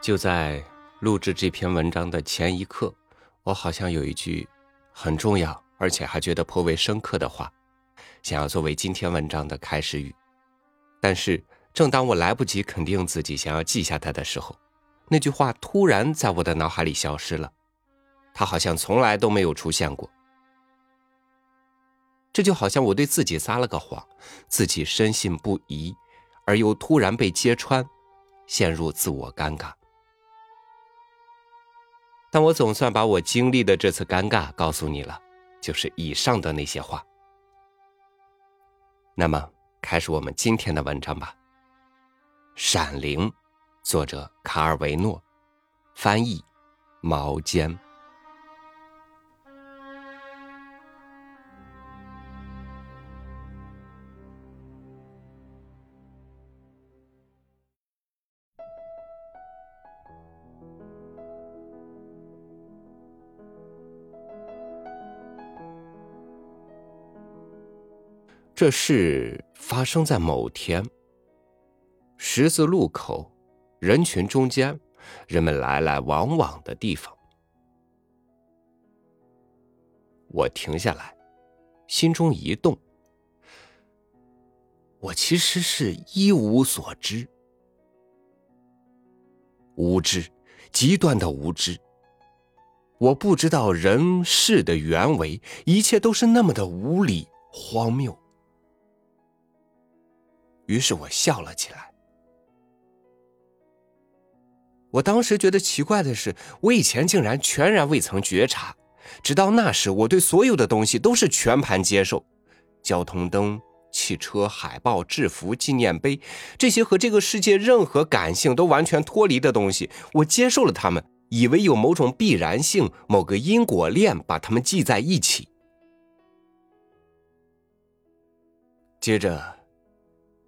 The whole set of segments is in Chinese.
就在录制这篇文章的前一刻，我好像有一句很重要，而且还觉得颇为深刻的话，想要作为今天文章的开始语。但是，正当我来不及肯定自己想要记下它的时候，那句话突然在我的脑海里消失了，它好像从来都没有出现过。这就好像我对自己撒了个谎，自己深信不疑，而又突然被揭穿，陷入自我尴尬。但我总算把我经历的这次尴尬告诉你了，就是以上的那些话。那么，开始我们今天的文章吧。《闪灵》，作者卡尔维诺，翻译毛尖。这事发生在某天。十字路口，人群中间，人们来来往往的地方。我停下来，心中一动。我其实是一无所知，无知，极端的无知。我不知道人事的原委，一切都是那么的无理荒谬。于是我笑了起来。我当时觉得奇怪的是，我以前竟然全然未曾觉察，直到那时，我对所有的东西都是全盘接受：交通灯、汽车、海报、制服、纪念碑，这些和这个世界任何感性都完全脱离的东西，我接受了他们，以为有某种必然性、某个因果链把它们系在一起。接着。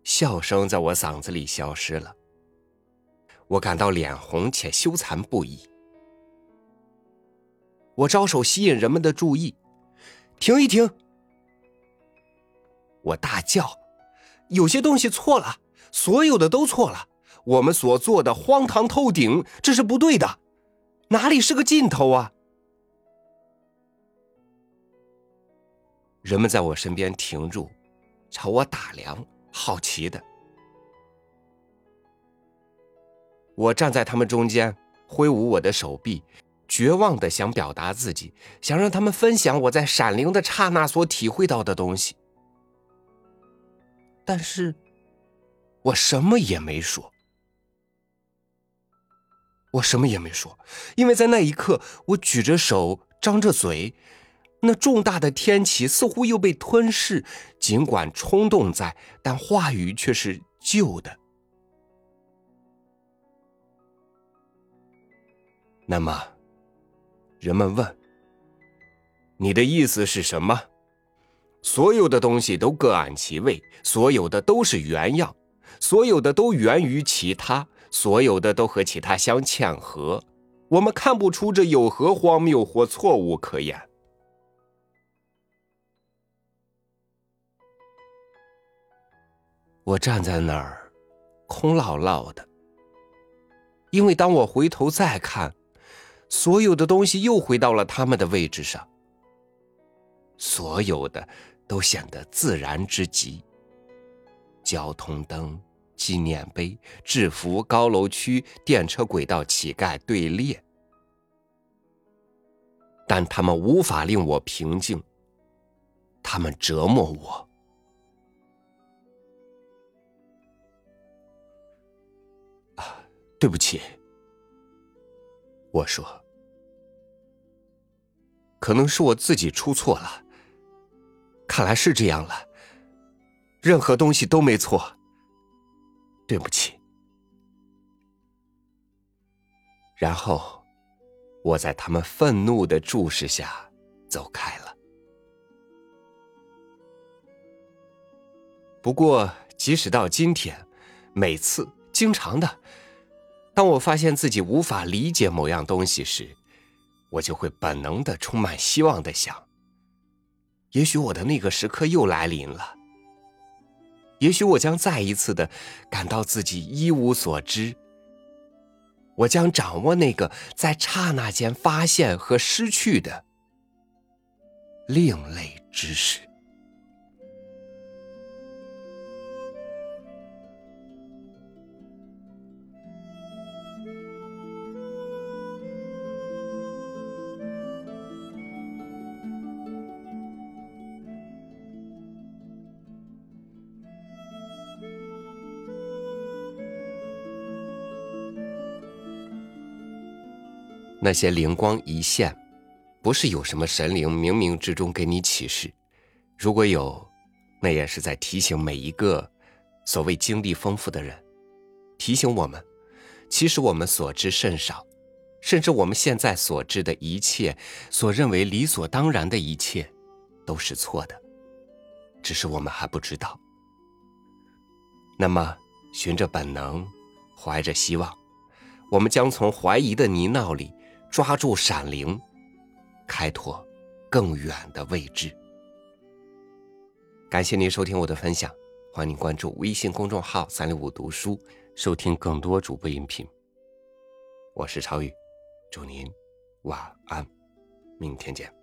笑声在我嗓子里消失了，我感到脸红且羞惭不已。我招手吸引人们的注意，停一停！我大叫：“有些东西错了，所有的都错了。我们所做的荒唐透顶，这是不对的。哪里是个尽头啊？”人们在我身边停住，朝我打量。好奇的，我站在他们中间，挥舞我的手臂，绝望的想表达自己，想让他们分享我在闪灵的刹那所体会到的东西。但是，我什么也没说，我什么也没说，因为在那一刻，我举着手，张着嘴。那重大的天启似乎又被吞噬，尽管冲动在，但话语却是旧的。那么，人们问：“你的意思是什么？”所有的东西都各按其位，所有的都是原样，所有的都源于其他，所有的都和其他相嵌合。我们看不出这有何荒谬或错误可言。我站在那儿，空落落的。因为当我回头再看，所有的东西又回到了他们的位置上。所有的都显得自然之极。交通灯、纪念碑、制服、高楼区、电车轨道、乞丐队列，但他们无法令我平静。他们折磨我。对不起，我说，可能是我自己出错了。看来是这样了，任何东西都没错。对不起。然后，我在他们愤怒的注视下走开了。不过，即使到今天，每次、经常的。当我发现自己无法理解某样东西时，我就会本能的充满希望的想：也许我的那个时刻又来临了。也许我将再一次的感到自己一无所知，我将掌握那个在刹那间发现和失去的另类知识。那些灵光一现，不是有什么神灵冥冥之中给你启示，如果有，那也是在提醒每一个所谓经历丰富的人，提醒我们，其实我们所知甚少，甚至我们现在所知的一切，所认为理所当然的一切，都是错的，只是我们还不知道。那么，循着本能，怀着希望，我们将从怀疑的泥淖里。抓住闪灵，开拓更远的未知。感谢您收听我的分享，欢迎关注微信公众号“三六五读书”，收听更多主播音频。我是超宇，祝您晚安，明天见。